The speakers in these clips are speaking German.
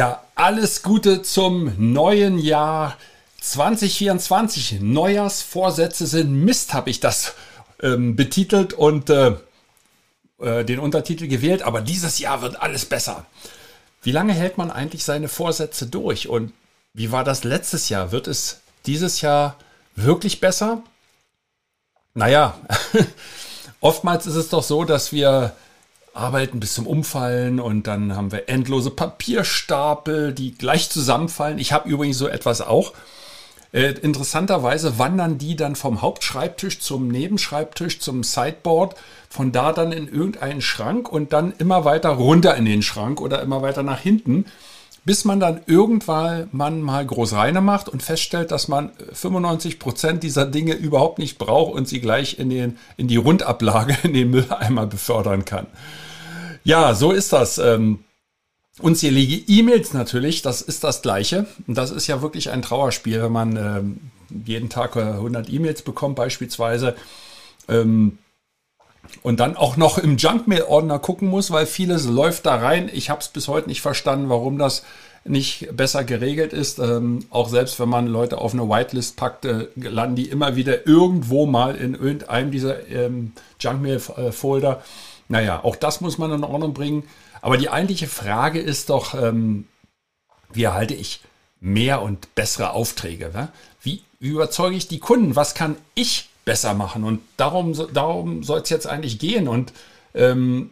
Ja, alles Gute zum neuen Jahr 2024. Neujahrsvorsätze sind Mist, habe ich das ähm, betitelt und äh, äh, den Untertitel gewählt. Aber dieses Jahr wird alles besser. Wie lange hält man eigentlich seine Vorsätze durch? Und wie war das letztes Jahr? Wird es dieses Jahr wirklich besser? Naja, oftmals ist es doch so, dass wir arbeiten bis zum Umfallen und dann haben wir endlose Papierstapel, die gleich zusammenfallen. Ich habe übrigens so etwas auch. Äh, interessanterweise wandern die dann vom Hauptschreibtisch zum Nebenschreibtisch zum Sideboard, von da dann in irgendeinen Schrank und dann immer weiter runter in den Schrank oder immer weiter nach hinten bis man dann irgendwann man mal groß reine macht und feststellt, dass man 95 Prozent dieser Dinge überhaupt nicht braucht und sie gleich in, den, in die Rundablage, in den Mülleimer befördern kann. Ja, so ist das. Ähm, unzählige E-Mails natürlich, das ist das Gleiche. Und das ist ja wirklich ein Trauerspiel, wenn man ähm, jeden Tag 100 äh, E-Mails bekommt beispielsweise. Ähm, und dann auch noch im Junkmail-Ordner gucken muss, weil vieles läuft da rein. Ich habe es bis heute nicht verstanden, warum das nicht besser geregelt ist. Ähm, auch selbst wenn man Leute auf eine Whitelist packt, äh, landen die immer wieder irgendwo mal in irgendeinem dieser ähm, Junkmail-Folder. Naja, auch das muss man in Ordnung bringen. Aber die eigentliche Frage ist doch, ähm, wie erhalte ich mehr und bessere Aufträge? Ne? Wie, wie überzeuge ich die Kunden? Was kann ich besser machen. Und darum, darum soll es jetzt eigentlich gehen. Und ähm,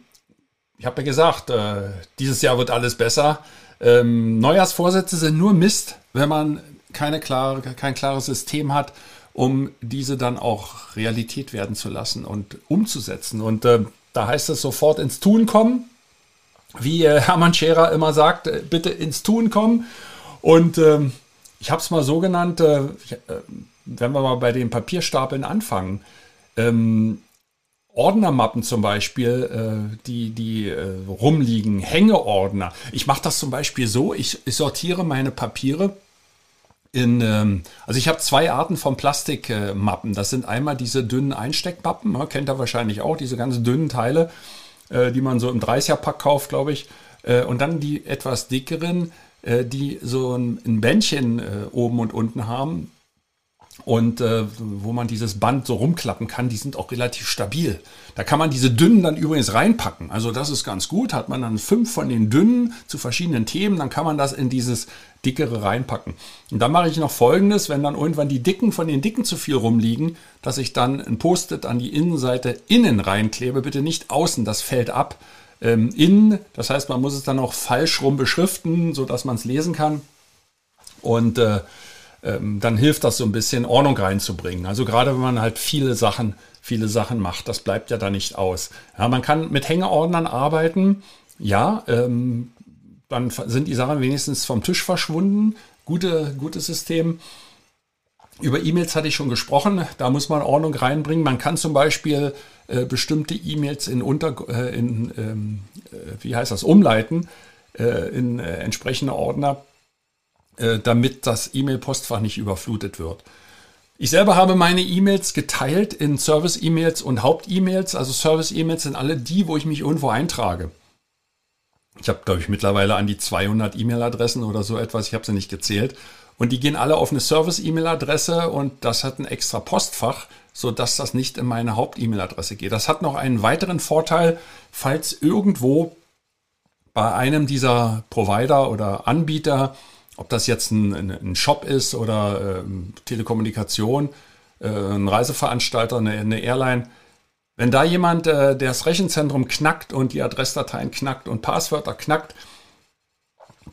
ich habe ja gesagt, äh, dieses Jahr wird alles besser. Ähm, Neujahrsvorsätze sind nur Mist, wenn man keine klare, kein klares System hat, um diese dann auch Realität werden zu lassen und umzusetzen. Und äh, da heißt es sofort ins Tun kommen. Wie äh, Hermann Scherer immer sagt, äh, bitte ins Tun kommen. Und ähm, ich habe es mal so genannt, äh, ich, äh, wenn wir mal bei den Papierstapeln anfangen, ähm, Ordnermappen zum Beispiel, äh, die, die äh, rumliegen, Hängeordner. Ich mache das zum Beispiel so, ich, ich sortiere meine Papiere in, ähm, also ich habe zwei Arten von Plastikmappen. das sind einmal diese dünnen Einsteckmappen, ne, kennt ihr wahrscheinlich auch, diese ganz dünnen Teile, äh, die man so im 30er-Pack kauft, glaube ich. Äh, und dann die etwas dickeren, äh, die so ein, ein Bändchen äh, oben und unten haben und äh, wo man dieses Band so rumklappen kann, die sind auch relativ stabil. Da kann man diese dünnen dann übrigens reinpacken. Also das ist ganz gut. Hat man dann fünf von den dünnen zu verschiedenen Themen, dann kann man das in dieses dickere reinpacken. Und dann mache ich noch Folgendes, wenn dann irgendwann die dicken von den dicken zu viel rumliegen, dass ich dann ein Post-it an die Innenseite innen reinklebe, bitte nicht außen, das fällt ab. Ähm, innen, das heißt, man muss es dann auch falsch rum beschriften, sodass man es lesen kann. Und äh, ähm, dann hilft das so ein bisschen Ordnung reinzubringen. Also gerade wenn man halt viele Sachen, viele Sachen macht, das bleibt ja da nicht aus. Ja, man kann mit Hängeordnern arbeiten, ja, ähm, dann sind die Sachen wenigstens vom Tisch verschwunden. Gute, gutes System. Über E-Mails hatte ich schon gesprochen, da muss man Ordnung reinbringen. Man kann zum Beispiel äh, bestimmte E-Mails in, Unter, äh, in ähm, äh, wie heißt das, umleiten äh, in äh, entsprechende Ordner damit das E-Mail-Postfach nicht überflutet wird. Ich selber habe meine E-Mails geteilt in Service-E-Mails und Haupt-E-Mails. Also Service-E-Mails sind alle die, wo ich mich irgendwo eintrage. Ich habe, glaube ich, mittlerweile an die 200 E-Mail-Adressen oder so etwas. Ich habe sie nicht gezählt. Und die gehen alle auf eine Service-E-Mail-Adresse und das hat ein extra Postfach, sodass das nicht in meine Haupt-E-Mail-Adresse geht. Das hat noch einen weiteren Vorteil, falls irgendwo bei einem dieser Provider oder Anbieter ob das jetzt ein, ein Shop ist oder äh, Telekommunikation, äh, ein Reiseveranstalter, eine, eine, Airline, wenn da jemand äh, das Rechenzentrum knackt und die Adressdateien knackt und Passwörter knackt,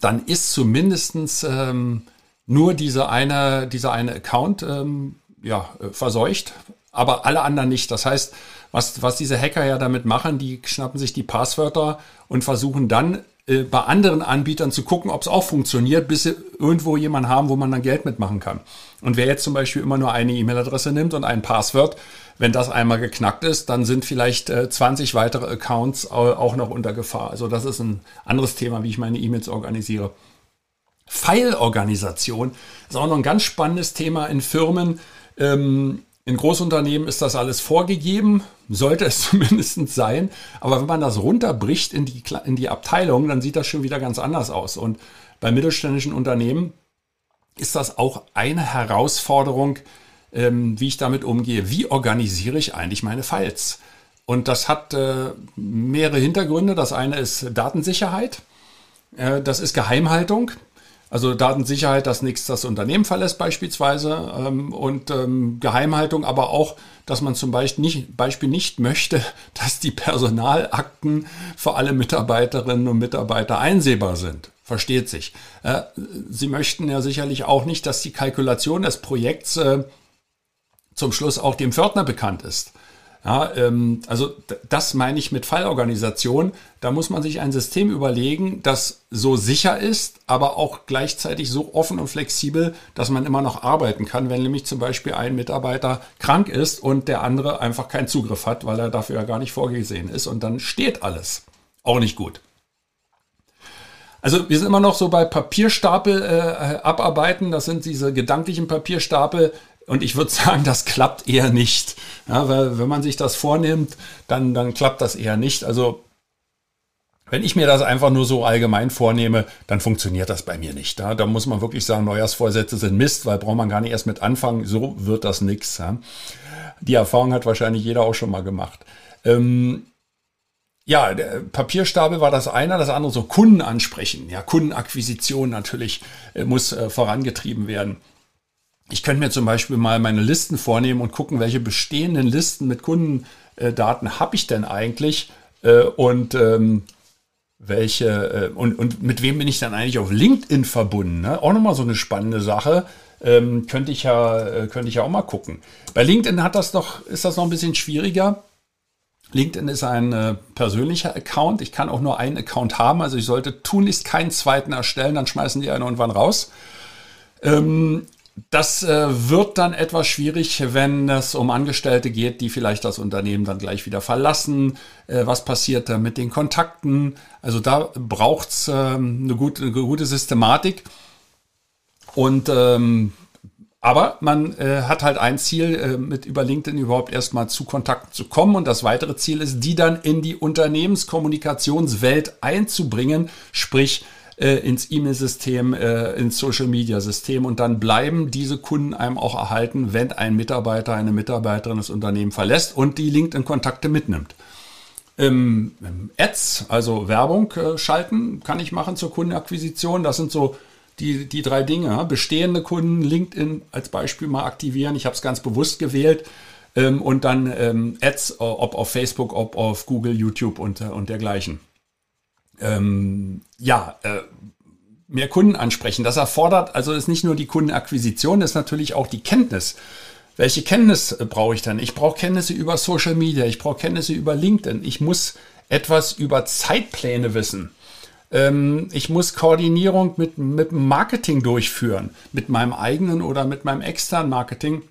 dann ist zumindest ähm, nur diese eine, dieser eine Account ähm, ja, äh, verseucht, aber alle anderen nicht. Das heißt, was, was diese Hacker ja damit machen, die schnappen sich die Passwörter und versuchen dann äh, bei anderen Anbietern zu gucken, ob es auch funktioniert, bis sie irgendwo jemanden haben, wo man dann Geld mitmachen kann. Und wer jetzt zum Beispiel immer nur eine E-Mail-Adresse nimmt und ein Passwort, wenn das einmal geknackt ist, dann sind vielleicht äh, 20 weitere Accounts auch noch unter Gefahr. Also das ist ein anderes Thema, wie ich meine E-Mails organisiere. File-Organisation ist auch noch ein ganz spannendes Thema in Firmen. Ähm, in Großunternehmen ist das alles vorgegeben, sollte es zumindest sein. Aber wenn man das runterbricht in die, in die Abteilung, dann sieht das schon wieder ganz anders aus. Und bei mittelständischen Unternehmen ist das auch eine Herausforderung, ähm, wie ich damit umgehe. Wie organisiere ich eigentlich meine Files? Und das hat äh, mehrere Hintergründe. Das eine ist Datensicherheit. Äh, das ist Geheimhaltung. Also Datensicherheit, dass nichts das Unternehmen verlässt beispielsweise ähm, und ähm, Geheimhaltung, aber auch, dass man zum Beispiel nicht, Beispiel nicht möchte, dass die Personalakten für alle Mitarbeiterinnen und Mitarbeiter einsehbar sind. Versteht sich. Äh, Sie möchten ja sicherlich auch nicht, dass die Kalkulation des Projekts äh, zum Schluss auch dem Pförtner bekannt ist. Ja, ähm, also das meine ich mit Fallorganisation. Da muss man sich ein System überlegen, das so sicher ist, aber auch gleichzeitig so offen und flexibel, dass man immer noch arbeiten kann, wenn nämlich zum Beispiel ein Mitarbeiter krank ist und der andere einfach keinen Zugriff hat, weil er dafür ja gar nicht vorgesehen ist und dann steht alles. Auch nicht gut. Also wir sind immer noch so bei Papierstapel äh, abarbeiten. Das sind diese gedanklichen Papierstapel, und ich würde sagen, das klappt eher nicht. Ja, weil wenn man sich das vornimmt, dann, dann klappt das eher nicht. Also wenn ich mir das einfach nur so allgemein vornehme, dann funktioniert das bei mir nicht. Ja, da muss man wirklich sagen, Neujahrsvorsätze sind Mist, weil braucht man gar nicht erst mit anfangen. So wird das nix. Ja. Die Erfahrung hat wahrscheinlich jeder auch schon mal gemacht. Ähm, ja, der Papierstapel war das eine, das andere so Kunden ansprechen. Ja, Kundenakquisition natürlich äh, muss äh, vorangetrieben werden. Ich könnte mir zum Beispiel mal meine Listen vornehmen und gucken, welche bestehenden Listen mit Kundendaten habe ich denn eigentlich äh, und ähm, welche äh, und, und mit wem bin ich dann eigentlich auf LinkedIn verbunden? Ne? Auch nochmal so eine spannende Sache. Ähm, könnte ich ja, äh, könnte ich ja auch mal gucken. Bei LinkedIn hat das noch, ist das noch ein bisschen schwieriger. LinkedIn ist ein äh, persönlicher Account. Ich kann auch nur einen Account haben. Also ich sollte tunlichst keinen zweiten erstellen, dann schmeißen die einen irgendwann raus. Ähm, das äh, wird dann etwas schwierig, wenn es um Angestellte geht, die vielleicht das Unternehmen dann gleich wieder verlassen. Äh, was passiert da mit den Kontakten? Also da braucht's ähm, eine, gute, eine gute Systematik. Und ähm, aber man äh, hat halt ein Ziel, äh, mit über LinkedIn überhaupt erstmal zu Kontakten zu kommen. Und das weitere Ziel ist, die dann in die Unternehmenskommunikationswelt einzubringen, sprich äh, ins E-Mail-System, äh, ins Social-Media-System und dann bleiben diese Kunden einem auch erhalten, wenn ein Mitarbeiter, eine Mitarbeiterin das Unternehmen verlässt und die LinkedIn-Kontakte mitnimmt. Ähm, Ads, also Werbung äh, schalten, kann ich machen zur Kundenakquisition. Das sind so die, die drei Dinge. Bestehende Kunden, LinkedIn als Beispiel mal aktivieren. Ich habe es ganz bewusst gewählt. Ähm, und dann ähm, Ads, ob auf Facebook, ob auf Google, YouTube und, äh, und dergleichen ähm, ja, äh, mehr Kunden ansprechen. Das erfordert, also ist nicht nur die Kundenakquisition, ist natürlich auch die Kenntnis. Welche Kenntnis äh, brauche ich dann? Ich brauche Kenntnisse über Social Media, ich brauche Kenntnisse über LinkedIn, ich muss etwas über Zeitpläne wissen. Ähm, ich muss Koordinierung mit, mit Marketing durchführen, mit meinem eigenen oder mit meinem externen Marketing.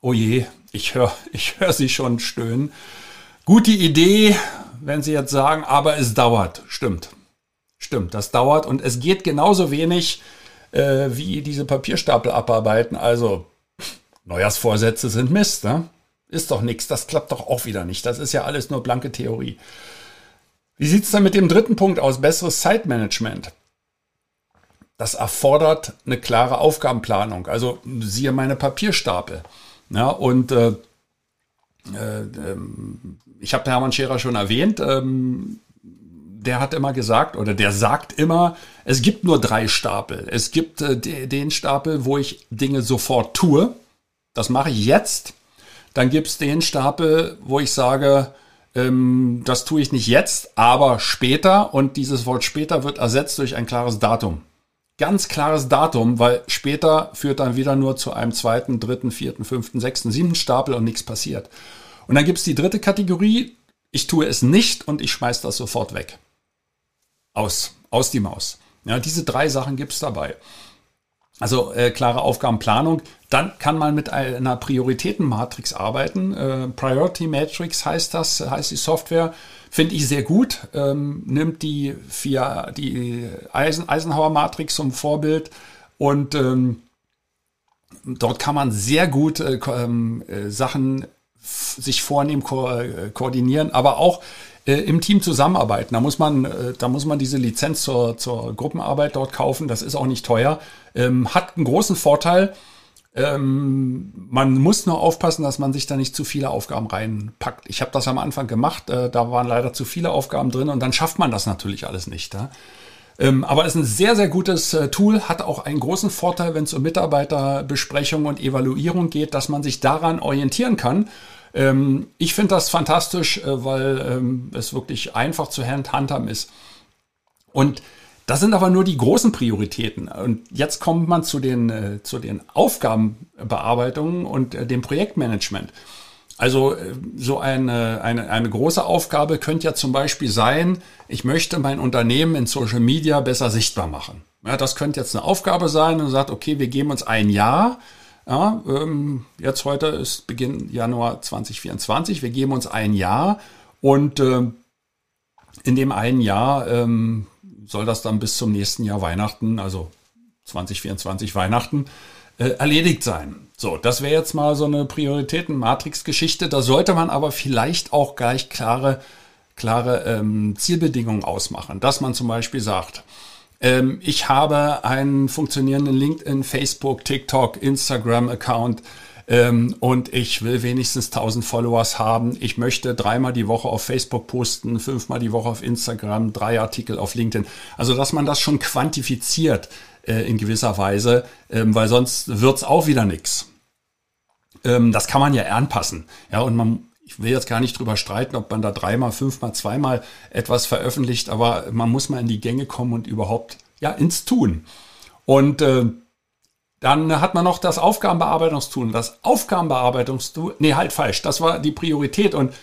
Oh je, ich höre ich hör Sie schon stöhnen. Gute Idee, wenn Sie jetzt sagen, aber es dauert. Stimmt. Stimmt, das dauert und es geht genauso wenig äh, wie diese Papierstapel abarbeiten. Also Neujahrsvorsätze sind Mist, ne? Ist doch nichts, das klappt doch auch wieder nicht. Das ist ja alles nur blanke Theorie. Wie sieht es dann mit dem dritten Punkt aus? Besseres Zeitmanagement. Das erfordert eine klare Aufgabenplanung. Also siehe meine Papierstapel. Ja, und äh, äh, ähm, ich habe Hermann Scherer schon erwähnt, ähm, der hat immer gesagt oder der sagt immer, es gibt nur drei Stapel. Es gibt äh, den Stapel, wo ich Dinge sofort tue. Das mache ich jetzt. Dann gibt es den Stapel, wo ich sage, ähm, das tue ich nicht jetzt, aber später. Und dieses Wort später wird ersetzt durch ein klares Datum. Ganz klares Datum, weil später führt dann wieder nur zu einem zweiten, dritten, vierten, fünften, sechsten, siebten Stapel und nichts passiert. Und dann gibt es die dritte Kategorie, ich tue es nicht und ich schmeiße das sofort weg. aus, aus die Maus. Ja, diese drei Sachen gibt es dabei. Also äh, klare Aufgabenplanung. Dann kann man mit einer Prioritätenmatrix arbeiten. Äh, Priority Matrix heißt das, heißt die Software. Finde ich sehr gut. Ähm, nimmt die vier, die Eisen, Eisenhower Matrix zum Vorbild und ähm, dort kann man sehr gut äh, ähm, äh, Sachen sich vornehmen, ko äh, koordinieren, aber auch äh, im Team zusammenarbeiten. Da muss man, äh, da muss man diese Lizenz zur, zur Gruppenarbeit dort kaufen. Das ist auch nicht teuer. Ähm, hat einen großen Vorteil. Ähm, man muss nur aufpassen, dass man sich da nicht zu viele Aufgaben reinpackt. Ich habe das am Anfang gemacht, äh, da waren leider zu viele Aufgaben drin und dann schafft man das natürlich alles nicht. Ja? Ähm, aber es ist ein sehr, sehr gutes äh, Tool, hat auch einen großen Vorteil, wenn es um Mitarbeiterbesprechung und Evaluierung geht, dass man sich daran orientieren kann. Ähm, ich finde das fantastisch, äh, weil ähm, es wirklich einfach zu handhaben ist. Und das sind aber nur die großen Prioritäten. Und jetzt kommt man zu den, äh, zu den Aufgabenbearbeitungen und dem Projektmanagement. Also äh, so eine, eine, eine große Aufgabe könnte ja zum Beispiel sein, ich möchte mein Unternehmen in Social Media besser sichtbar machen. Ja, das könnte jetzt eine Aufgabe sein und sagt, okay, wir geben uns ein Jahr. Ja, ähm, jetzt heute ist Beginn Januar 2024. Wir geben uns ein Jahr und äh, in dem einen Jahr ähm, soll das dann bis zum nächsten Jahr Weihnachten, also 2024 Weihnachten, äh, erledigt sein. So, das wäre jetzt mal so eine Prioritäten-Matrix-Geschichte. Da sollte man aber vielleicht auch gleich klare, klare ähm, Zielbedingungen ausmachen. Dass man zum Beispiel sagt, ähm, ich habe einen funktionierenden LinkedIn, Facebook, TikTok, Instagram-Account ähm, und ich will wenigstens 1000 Followers haben. Ich möchte dreimal die Woche auf Facebook posten, fünfmal die Woche auf Instagram, drei Artikel auf LinkedIn. Also, dass man das schon quantifiziert äh, in gewisser Weise, ähm, weil sonst wird's auch wieder nix. Ähm, das kann man ja anpassen. Ja, und man, ich will jetzt gar nicht drüber streiten, ob man da dreimal, fünfmal, zweimal etwas veröffentlicht, aber man muss mal in die Gänge kommen und überhaupt ja ins Tun. Und äh, dann hat man noch das Aufgabenbearbeitungstool. Das Aufgabenbearbeitungstool, nee, halt falsch, das war die Priorität. Und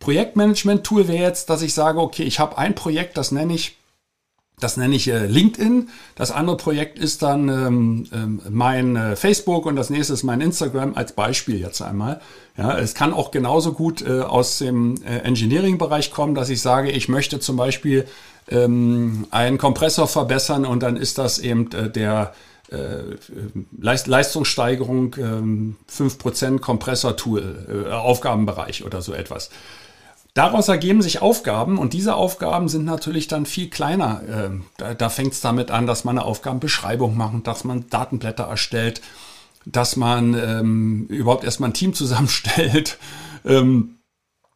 Projektmanagement-Tool wäre jetzt, dass ich sage, okay, ich habe ein Projekt, das nenne ich das nenne ich äh, LinkedIn. Das andere Projekt ist dann ähm, ähm, mein äh, Facebook und das nächste ist mein Instagram als Beispiel jetzt einmal. Ja, es kann auch genauso gut äh, aus dem äh, Engineering-Bereich kommen, dass ich sage, ich möchte zum Beispiel ähm, einen Kompressor verbessern und dann ist das eben äh, der äh, Leist Leistungssteigerung ähm, 5% Kompressor-Tool, äh, Aufgabenbereich oder so etwas. Daraus ergeben sich Aufgaben und diese Aufgaben sind natürlich dann viel kleiner. Ähm, da, da fängt es damit an, dass man eine Aufgabenbeschreibung macht, dass man Datenblätter erstellt, dass man ähm, überhaupt erstmal ein Team zusammenstellt, ähm,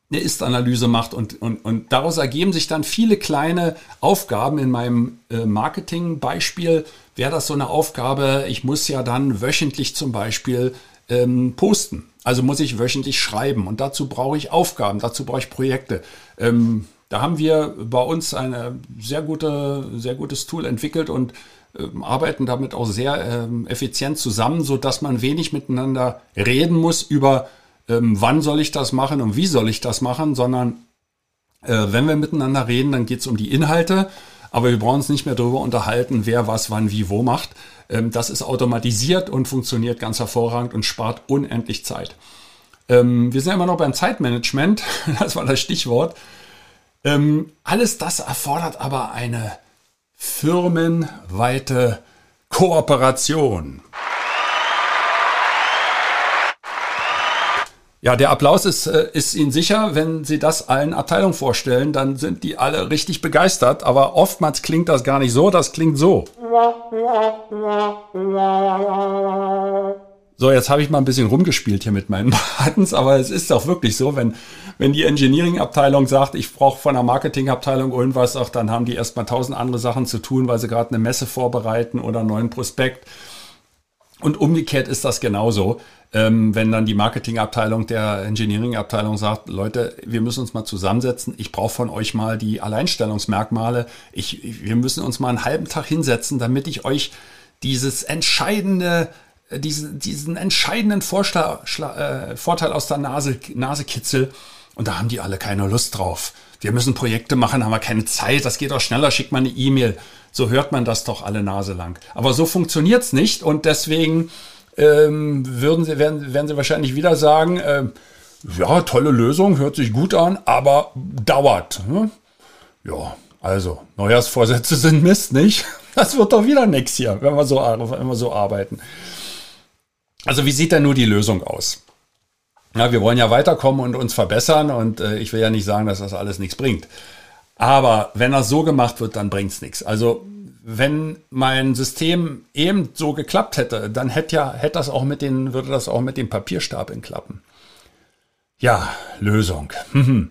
eine Ist-Analyse macht und, und, und daraus ergeben sich dann viele kleine Aufgaben. In meinem äh, Marketing-Beispiel wäre das so eine Aufgabe, ich muss ja dann wöchentlich zum Beispiel ähm, posten. Also muss ich wöchentlich schreiben und dazu brauche ich Aufgaben, dazu brauche ich Projekte. Ähm, da haben wir bei uns ein sehr, gute, sehr gutes Tool entwickelt und ähm, arbeiten damit auch sehr ähm, effizient zusammen, so dass man wenig miteinander reden muss über, ähm, wann soll ich das machen und wie soll ich das machen, sondern äh, wenn wir miteinander reden, dann geht es um die Inhalte, aber wir brauchen uns nicht mehr darüber unterhalten, wer was, wann, wie, wo macht, ähm, das ist automatisiert und funktioniert ganz hervorragend und spart unendlich Zeit. Ähm, wir sind immer noch beim Zeitmanagement, das war das Stichwort. Ähm, alles das erfordert aber eine firmenweite Kooperation. Ja, der Applaus ist, äh, ist Ihnen sicher, wenn Sie das allen Abteilungen vorstellen, dann sind die alle richtig begeistert, aber oftmals klingt das gar nicht so, das klingt so. So, jetzt habe ich mal ein bisschen rumgespielt hier mit meinen Buttons, aber es ist auch wirklich so, wenn, wenn die Engineering-Abteilung sagt, ich brauche von der Marketing-Abteilung irgendwas, auch dann haben die erstmal tausend andere Sachen zu tun, weil sie gerade eine Messe vorbereiten oder einen neuen Prospekt. Und umgekehrt ist das genauso, ähm, wenn dann die Marketingabteilung der Engineering-Abteilung sagt, Leute, wir müssen uns mal zusammensetzen, ich brauche von euch mal die Alleinstellungsmerkmale, ich, wir müssen uns mal einen halben Tag hinsetzen, damit ich euch dieses entscheidende, äh, diesen, diesen entscheidenden Vorschlag, äh, Vorteil aus der Nase, Nase kitzel Und da haben die alle keine Lust drauf. Wir müssen Projekte machen, haben wir keine Zeit, das geht doch schneller, schickt mal eine E-Mail. So hört man das doch alle Nase lang. Aber so funktioniert's nicht und deswegen ähm, würden sie, werden, werden sie wahrscheinlich wieder sagen, äh, ja, tolle Lösung, hört sich gut an, aber dauert. Ne? Ja, also, Neujahrsvorsätze sind Mist, nicht? Das wird doch wieder nichts hier, wenn wir, so, wenn wir so arbeiten. Also, wie sieht denn nur die Lösung aus? Ja, wir wollen ja weiterkommen und uns verbessern und äh, ich will ja nicht sagen, dass das alles nichts bringt. Aber wenn das so gemacht wird, dann bringt es nichts. Also wenn mein System eben so geklappt hätte, dann hätte ja, hätte das auch mit den, würde das auch mit den Papierstapeln klappen. Ja, Lösung.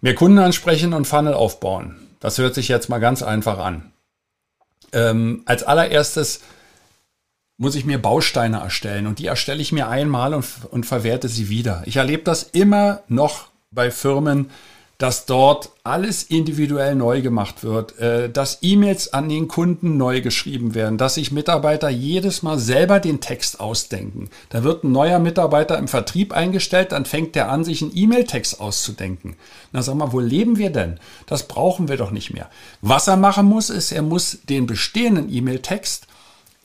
Mehr Kunden ansprechen und Funnel aufbauen. Das hört sich jetzt mal ganz einfach an. Ähm, als allererstes muss ich mir Bausteine erstellen und die erstelle ich mir einmal und, und verwerte sie wieder. Ich erlebe das immer noch bei Firmen, dass dort alles individuell neu gemacht wird, äh, dass E-Mails an den Kunden neu geschrieben werden, dass sich Mitarbeiter jedes Mal selber den Text ausdenken. Da wird ein neuer Mitarbeiter im Vertrieb eingestellt, dann fängt der an, sich einen E-Mail-Text auszudenken. Na sag mal, wo leben wir denn? Das brauchen wir doch nicht mehr. Was er machen muss, ist, er muss den bestehenden E-Mail-Text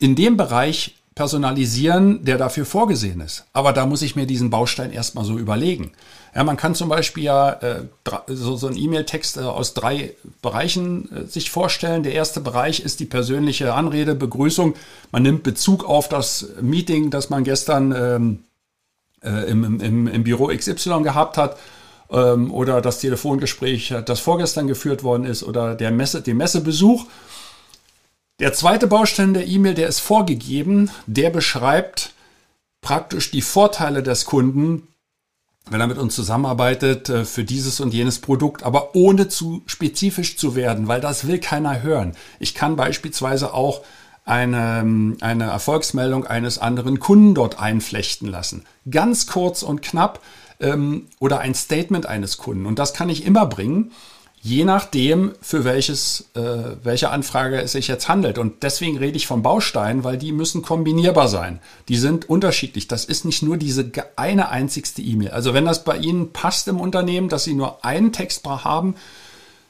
in dem Bereich personalisieren, der dafür vorgesehen ist. Aber da muss ich mir diesen Baustein erstmal so überlegen. Ja, man kann zum Beispiel ja äh, so, so einen E-Mail-Text äh, aus drei Bereichen äh, sich vorstellen. Der erste Bereich ist die persönliche Anrede, Begrüßung. Man nimmt Bezug auf das Meeting, das man gestern ähm, äh, im, im, im Büro XY gehabt hat ähm, oder das Telefongespräch, das vorgestern geführt worden ist oder der Messe, den Messebesuch. Der zweite Baustein der E-Mail, der ist vorgegeben, der beschreibt praktisch die Vorteile des Kunden, wenn er mit uns zusammenarbeitet äh, für dieses und jenes Produkt, aber ohne zu spezifisch zu werden, weil das will keiner hören. Ich kann beispielsweise auch eine, eine Erfolgsmeldung eines anderen Kunden dort einflechten lassen. Ganz kurz und knapp ähm, oder ein Statement eines Kunden. Und das kann ich immer bringen je nachdem, für welches, äh, welche Anfrage es sich jetzt handelt. Und deswegen rede ich von Bausteinen, weil die müssen kombinierbar sein. Die sind unterschiedlich. Das ist nicht nur diese eine einzigste E-Mail. Also wenn das bei Ihnen passt im Unternehmen, dass Sie nur einen Text haben,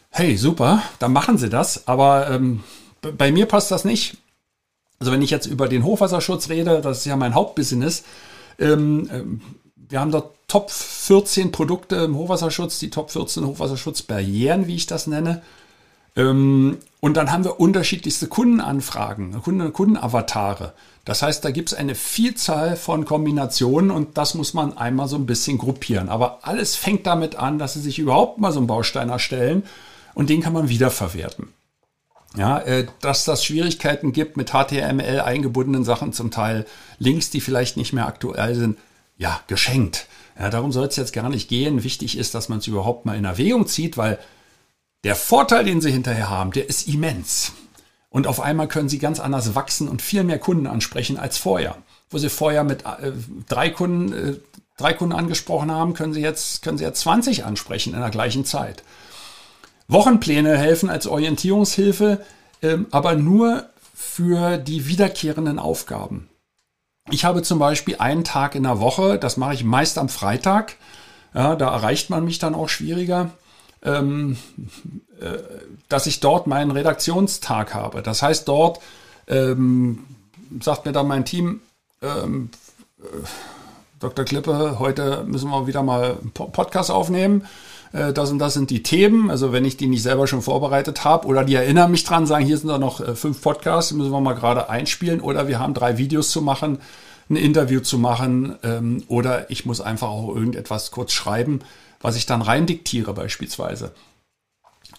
hey, super, dann machen Sie das. Aber ähm, bei mir passt das nicht. Also wenn ich jetzt über den Hochwasserschutz rede, das ist ja mein Hauptbusiness, ähm, ähm wir haben dort Top 14 Produkte im Hochwasserschutz, die Top 14 Hochwasserschutzbarrieren, wie ich das nenne. Ähm, und dann haben wir unterschiedlichste Kundenanfragen, Kunden, Kundenavatare. Das heißt, da gibt es eine Vielzahl von Kombinationen und das muss man einmal so ein bisschen gruppieren. Aber alles fängt damit an, dass Sie sich überhaupt mal so einen Baustein erstellen und den kann man wiederverwerten. Ja, äh, dass das Schwierigkeiten gibt mit HTML eingebundenen Sachen, zum Teil Links, die vielleicht nicht mehr aktuell sind, ja, geschenkt. Ja, darum soll es jetzt gar nicht gehen. Wichtig ist, dass man es überhaupt mal in Erwägung zieht, weil der Vorteil, den Sie hinterher haben, der ist immens. Und auf einmal können Sie ganz anders wachsen und viel mehr Kunden ansprechen als vorher. Wo Sie vorher mit äh, drei Kunden, äh, drei Kunden angesprochen haben, können Sie jetzt, können Sie jetzt 20 ansprechen in der gleichen Zeit. Wochenpläne helfen als Orientierungshilfe, äh, aber nur für die wiederkehrenden Aufgaben. Ich habe zum Beispiel einen Tag in der Woche, das mache ich meist am Freitag. Ja, da erreicht man mich dann auch schwieriger, ähm, äh, dass ich dort meinen Redaktionstag habe. Das heißt, dort ähm, sagt mir dann mein Team, ähm, äh, Dr. Klippe, heute müssen wir wieder mal einen Podcast aufnehmen. Äh, das und das sind die Themen. Also wenn ich die nicht selber schon vorbereitet habe oder die erinnern mich dran, sagen, hier sind da noch äh, fünf Podcasts, die müssen wir mal gerade einspielen oder wir haben drei Videos zu machen, ein Interview zu machen ähm, oder ich muss einfach auch irgendetwas kurz schreiben, was ich dann rein diktiere beispielsweise.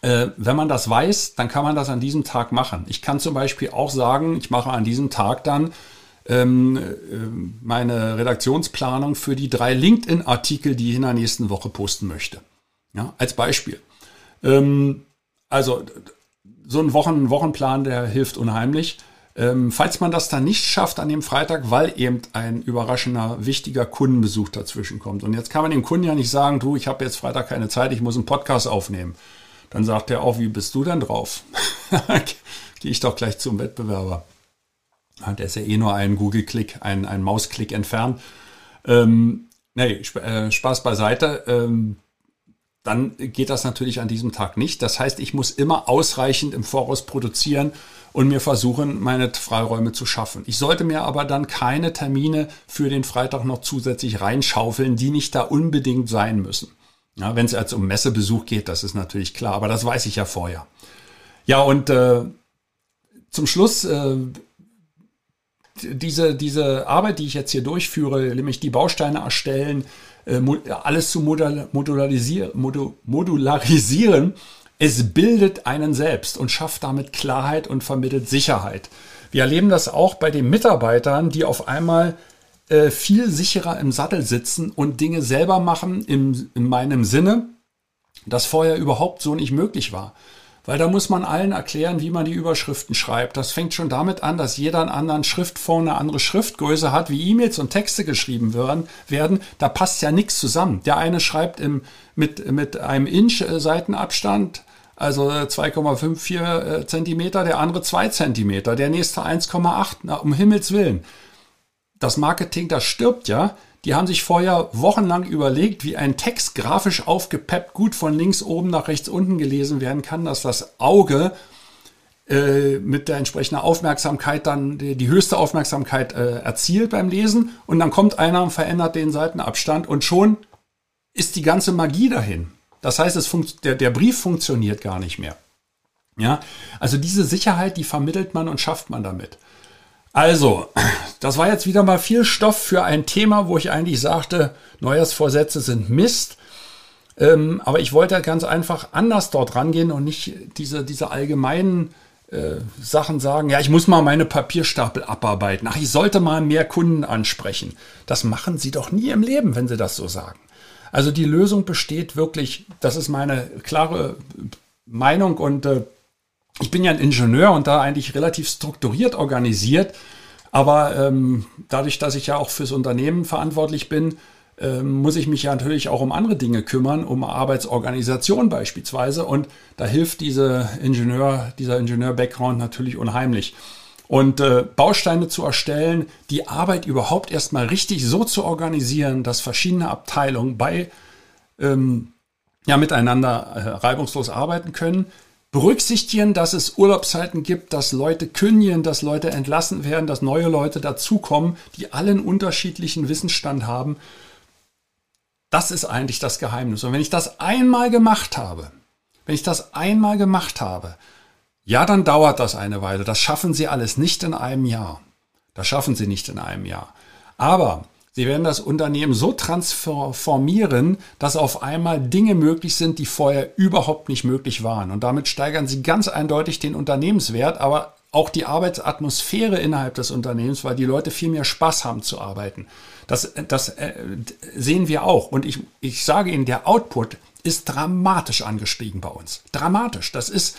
Äh, wenn man das weiß, dann kann man das an diesem Tag machen. Ich kann zum Beispiel auch sagen, ich mache an diesem Tag dann ähm, äh, meine Redaktionsplanung für die drei LinkedIn-Artikel, die ich in der nächsten Woche posten möchte. Ja, als Beispiel. Ähm, also so ein Wochen Wochenplan, der hilft unheimlich. Ähm, falls man das dann nicht schafft an dem Freitag, weil eben ein überraschender, wichtiger Kundenbesuch dazwischen kommt. Und jetzt kann man dem Kunden ja nicht sagen, du, ich habe jetzt Freitag keine Zeit, ich muss einen Podcast aufnehmen. Dann sagt er auch, wie bist du denn drauf? Gehe ich doch gleich zum Wettbewerber. Der ist ja eh nur ein Google-Klick, ein, ein Mausklick entfernt. Ähm, nee, Spaß beiseite. Ähm, dann geht das natürlich an diesem Tag nicht. Das heißt, ich muss immer ausreichend im Voraus produzieren und mir versuchen, meine Freiräume zu schaffen. Ich sollte mir aber dann keine Termine für den Freitag noch zusätzlich reinschaufeln, die nicht da unbedingt sein müssen. Ja, Wenn es jetzt um Messebesuch geht, das ist natürlich klar, aber das weiß ich ja vorher. Ja, und äh, zum Schluss äh, diese, diese Arbeit, die ich jetzt hier durchführe, nämlich die Bausteine erstellen, alles zu modularisieren, es bildet einen selbst und schafft damit Klarheit und vermittelt Sicherheit. Wir erleben das auch bei den Mitarbeitern, die auf einmal äh, viel sicherer im Sattel sitzen und Dinge selber machen in meinem Sinne, das vorher überhaupt so nicht möglich war. Weil da muss man allen erklären, wie man die Überschriften schreibt. Das fängt schon damit an, dass jeder einen anderen Schriftform, eine andere Schriftgröße hat, wie E-Mails und Texte geschrieben werden. Da passt ja nichts zusammen. Der eine schreibt im, mit, mit einem Inch äh, Seitenabstand, also 2,54 äh, Zentimeter, der andere 2 Zentimeter, der nächste 1,8. Um Himmels Willen. Das Marketing, das stirbt ja. Die haben sich vorher wochenlang überlegt, wie ein Text grafisch aufgepeppt gut von links oben nach rechts unten gelesen werden kann, dass das Auge äh, mit der entsprechenden Aufmerksamkeit dann die, die höchste Aufmerksamkeit äh, erzielt beim Lesen. Und dann kommt einer und verändert den Seitenabstand und schon ist die ganze Magie dahin. Das heißt, es der, der Brief funktioniert gar nicht mehr. Ja, also diese Sicherheit, die vermittelt man und schafft man damit. Also, das war jetzt wieder mal viel Stoff für ein Thema, wo ich eigentlich sagte, Neujahrsvorsätze sind Mist. Ähm, aber ich wollte ganz einfach anders dort rangehen und nicht diese, diese allgemeinen äh, Sachen sagen, ja, ich muss mal meine Papierstapel abarbeiten. Ach, ich sollte mal mehr Kunden ansprechen. Das machen Sie doch nie im Leben, wenn Sie das so sagen. Also die Lösung besteht wirklich, das ist meine klare Meinung und äh, ich bin ja ein Ingenieur und da eigentlich relativ strukturiert organisiert. Aber ähm, dadurch, dass ich ja auch fürs Unternehmen verantwortlich bin, ähm, muss ich mich ja natürlich auch um andere Dinge kümmern, um Arbeitsorganisation beispielsweise. Und da hilft diese Ingenieur, dieser Ingenieur-Background natürlich unheimlich. Und äh, Bausteine zu erstellen, die Arbeit überhaupt erstmal richtig so zu organisieren, dass verschiedene Abteilungen bei ähm, ja, miteinander äh, reibungslos arbeiten können, berücksichtigen, dass es Urlaubszeiten gibt, dass Leute kündigen, dass Leute entlassen werden, dass neue Leute dazukommen, die allen unterschiedlichen Wissensstand haben. Das ist eigentlich das Geheimnis. Und wenn ich das einmal gemacht habe, wenn ich das einmal gemacht habe, ja, dann dauert das eine Weile. Das schaffen Sie alles nicht in einem Jahr. Das schaffen Sie nicht in einem Jahr. Aber Sie werden das Unternehmen so transformieren, dass auf einmal Dinge möglich sind, die vorher überhaupt nicht möglich waren. Und damit steigern Sie ganz eindeutig den Unternehmenswert, aber auch die Arbeitsatmosphäre innerhalb des Unternehmens, weil die Leute viel mehr Spaß haben zu arbeiten. Das, das äh, sehen wir auch. Und ich, ich sage Ihnen, der Output ist dramatisch angestiegen bei uns. Dramatisch. Das ist,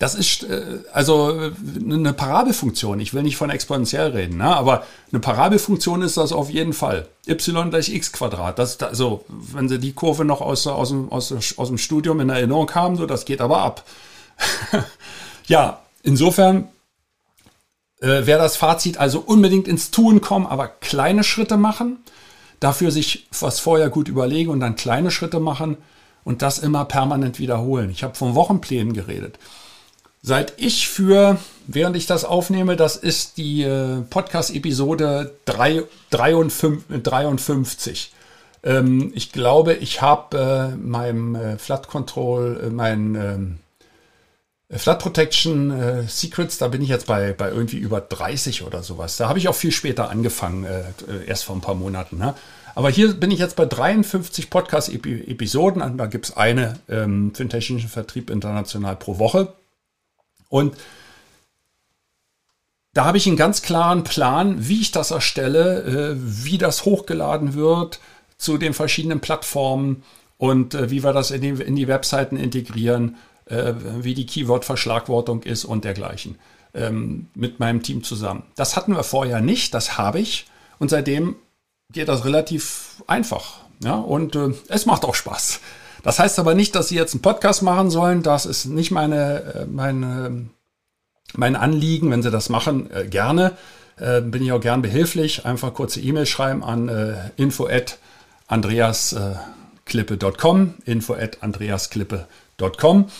das ist äh, also äh, eine Parabelfunktion. Ich will nicht von exponentiell reden, ne? aber eine Parabelfunktion ist das auf jeden Fall. y gleich x Quadrat. Das, also, wenn Sie die Kurve noch aus, aus, dem, aus, aus dem Studium in Erinnerung haben, so, das geht aber ab. ja, insofern äh, wäre das Fazit also unbedingt ins Tun kommen, aber kleine Schritte machen. Dafür sich was vorher gut überlegen und dann kleine Schritte machen und das immer permanent wiederholen. Ich habe von Wochenplänen geredet. Seit ich für, während ich das aufnehme, das ist die äh, Podcast-Episode 53. Ähm, ich glaube, ich habe äh, meinem äh, Flat Control, äh, mein ähm, Flat Protection äh, Secrets, da bin ich jetzt bei, bei irgendwie über 30 oder sowas. Da habe ich auch viel später angefangen, äh, äh, erst vor ein paar Monaten. Ne? Aber hier bin ich jetzt bei 53 Podcast-Episoden. Da gibt es eine ähm, für den technischen Vertrieb international pro Woche. Und da habe ich einen ganz klaren Plan, wie ich das erstelle, äh, wie das hochgeladen wird zu den verschiedenen Plattformen und äh, wie wir das in die, in die Webseiten integrieren, äh, wie die Keyword-Verschlagwortung ist und dergleichen ähm, mit meinem Team zusammen. Das hatten wir vorher nicht, das habe ich und seitdem geht das relativ einfach. Ja, und es macht auch Spaß. Das heißt aber nicht, dass Sie jetzt einen Podcast machen sollen. Das ist nicht meine, äh, meine, mein Anliegen. Wenn Sie das machen, äh, gerne. Äh, bin ich auch gern behilflich. Einfach kurze E-Mail schreiben an info at Andreas andreasklippe.com, info at andreasklippe.com.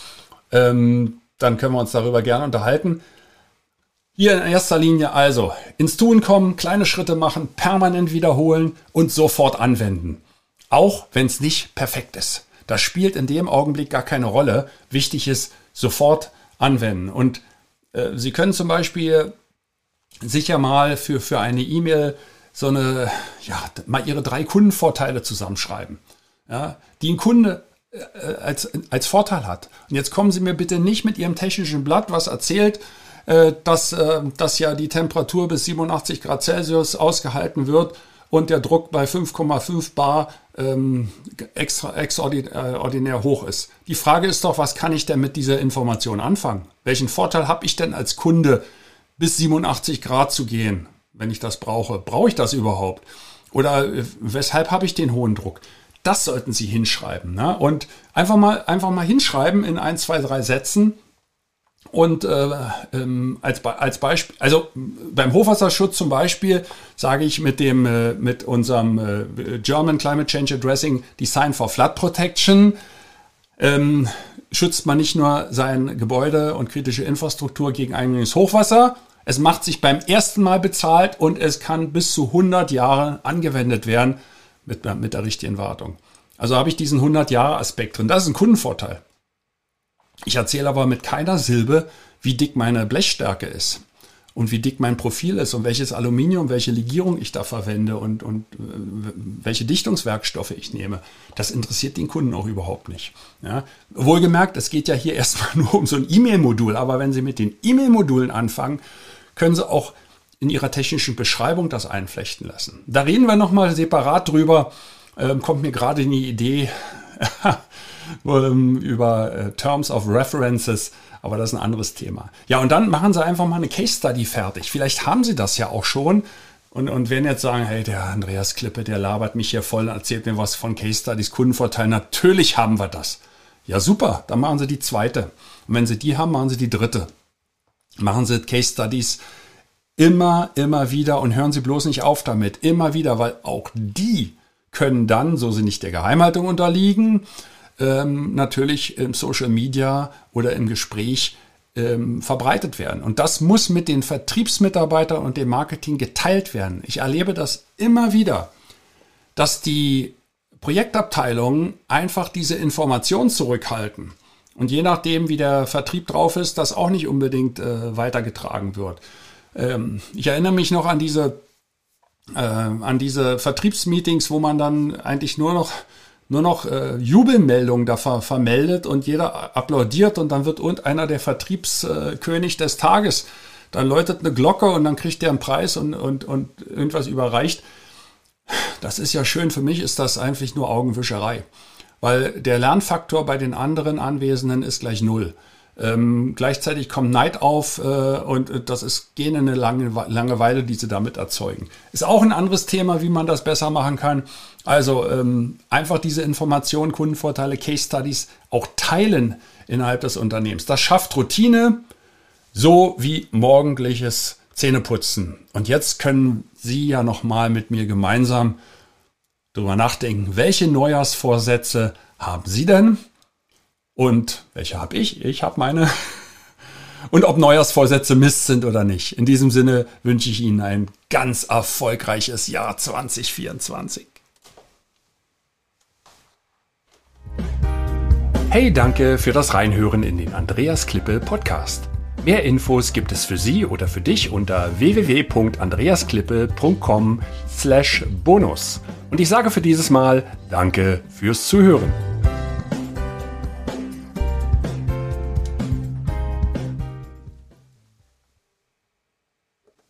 Ähm, dann können wir uns darüber gerne unterhalten. Hier in erster Linie also ins Tun kommen, kleine Schritte machen, permanent wiederholen und sofort anwenden. Auch wenn es nicht perfekt ist. Das spielt in dem Augenblick gar keine Rolle. Wichtig ist, sofort anwenden. Und äh, Sie können zum Beispiel sicher mal für, für eine E-Mail so eine, ja, mal Ihre drei Kundenvorteile zusammenschreiben, ja, die ein Kunde äh, als, als Vorteil hat. Und jetzt kommen Sie mir bitte nicht mit Ihrem technischen Blatt, was erzählt, äh, dass, äh, dass ja die Temperatur bis 87 Grad Celsius ausgehalten wird und der Druck bei 5,5 Bar ähm, extra, extraordinär hoch ist. Die Frage ist doch, was kann ich denn mit dieser Information anfangen? Welchen Vorteil habe ich denn als Kunde, bis 87 Grad zu gehen, wenn ich das brauche? Brauche ich das überhaupt? Oder äh, weshalb habe ich den hohen Druck? Das sollten Sie hinschreiben. Ne? Und einfach mal, einfach mal hinschreiben in ein, zwei, drei Sätzen, und äh, ähm, als, als Beispiel, also beim Hochwasserschutz zum Beispiel sage ich mit dem äh, mit unserem äh, German Climate Change Addressing Design for Flood Protection ähm, schützt man nicht nur sein Gebäude und kritische Infrastruktur gegen eingängiges Hochwasser, es macht sich beim ersten Mal bezahlt und es kann bis zu 100 Jahre angewendet werden mit, mit der richtigen Wartung. Also habe ich diesen 100 Jahre Aspekt drin. Das ist ein Kundenvorteil. Ich erzähle aber mit keiner Silbe, wie dick meine Blechstärke ist und wie dick mein Profil ist und welches Aluminium, welche Legierung ich da verwende und, und äh, welche Dichtungswerkstoffe ich nehme. Das interessiert den Kunden auch überhaupt nicht. Ja? Wohlgemerkt, es geht ja hier erstmal nur um so ein E-Mail-Modul, aber wenn Sie mit den E-Mail-Modulen anfangen, können Sie auch in Ihrer technischen Beschreibung das einflechten lassen. Da reden wir nochmal separat drüber. Ähm, kommt mir gerade eine Idee. über äh, Terms of References, aber das ist ein anderes Thema. Ja, und dann machen Sie einfach mal eine Case Study fertig. Vielleicht haben Sie das ja auch schon und, und werden jetzt sagen, hey, der Andreas Klippe, der labert mich hier voll, erzählt mir was von Case Studies, Kundenvorteil. Natürlich haben wir das. Ja, super, dann machen Sie die zweite. Und wenn Sie die haben, machen Sie die dritte. Machen Sie Case Studies immer, immer wieder und hören Sie bloß nicht auf damit. Immer wieder, weil auch die können dann, so sie nicht der Geheimhaltung unterliegen, ähm, natürlich im Social Media oder im Gespräch ähm, verbreitet werden. Und das muss mit den Vertriebsmitarbeitern und dem Marketing geteilt werden. Ich erlebe das immer wieder, dass die Projektabteilungen einfach diese Information zurückhalten. Und je nachdem, wie der Vertrieb drauf ist, das auch nicht unbedingt äh, weitergetragen wird. Ähm, ich erinnere mich noch an diese, äh, an diese Vertriebsmeetings, wo man dann eigentlich nur noch nur noch äh, Jubelmeldungen da ver vermeldet und jeder applaudiert und dann wird irgendeiner der Vertriebskönig des Tages. Dann läutet eine Glocke und dann kriegt der einen Preis und, und, und irgendwas überreicht. Das ist ja schön. Für mich ist das eigentlich nur Augenwischerei. Weil der Lernfaktor bei den anderen Anwesenden ist gleich null. Ähm, gleichzeitig kommt Neid auf äh, und das ist gähnende Lange, Langeweile, die sie damit erzeugen. Ist auch ein anderes Thema, wie man das besser machen kann. Also ähm, einfach diese Informationen, Kundenvorteile, Case Studies auch teilen innerhalb des Unternehmens. Das schafft Routine, so wie morgendliches Zähneputzen. Und jetzt können Sie ja nochmal mit mir gemeinsam darüber nachdenken, welche Neujahrsvorsätze haben Sie denn? Und welche habe ich? Ich habe meine. Und ob Neujahrsvorsätze Mist sind oder nicht. In diesem Sinne wünsche ich Ihnen ein ganz erfolgreiches Jahr 2024. Hey, danke für das Reinhören in den Andreas Klippe Podcast. Mehr Infos gibt es für Sie oder für dich unter www.andreasklippe.com/bonus. Und ich sage für dieses Mal Danke fürs Zuhören.